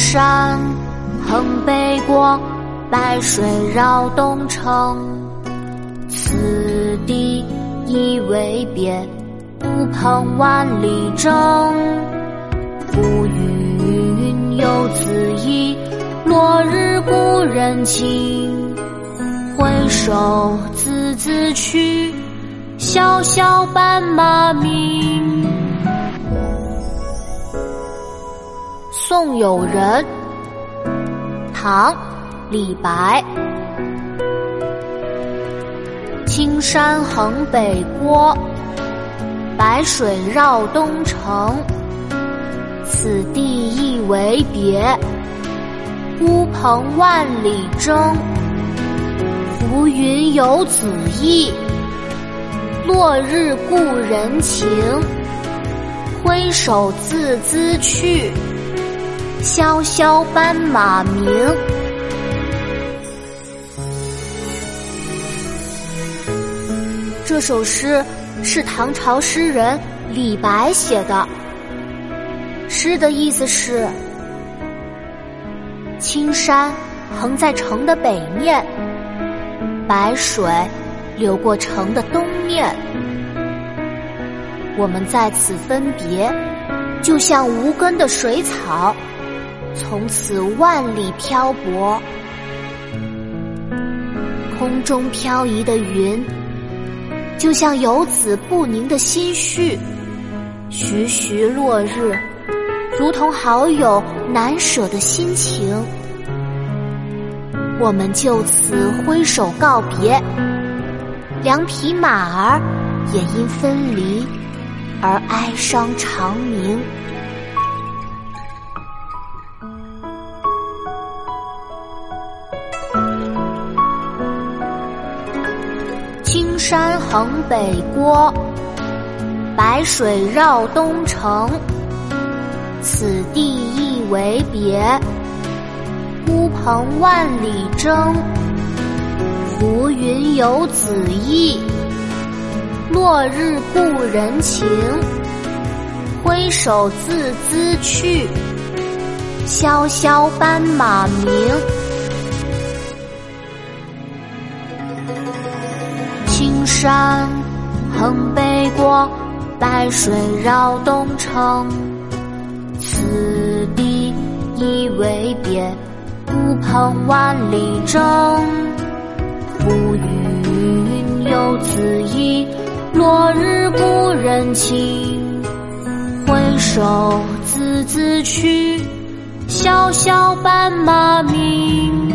山横北国，白水绕东城。此地一为别，乌篷万里征。浮云游子意，落日故人情。回首字字去，萧萧斑马鸣。送友人，唐·李白。青山横北郭，白水绕东城。此地一为别，孤蓬万里征。浮云游子意，落日故人情。挥手自兹去。萧萧斑马鸣。这首诗是唐朝诗人李白写的。诗的意思是：青山横在城的北面，白水流过城的东面。我们在此分别，就像无根的水草。从此万里漂泊，空中飘移的云，就像游子不宁的心绪；徐徐落日，如同好友难舍的心情。我们就此挥手告别，两匹马儿也因分离而哀伤长鸣。青山横北郭，白水绕东城。此地一为别，孤蓬万里征。浮云游子意，落日故人情。挥手自兹去，萧萧斑马鸣。青山横北郭，白水绕东城。此地一为别，孤蓬万里征。浮云游子意，落日故人情。挥手自兹去，萧萧斑马鸣。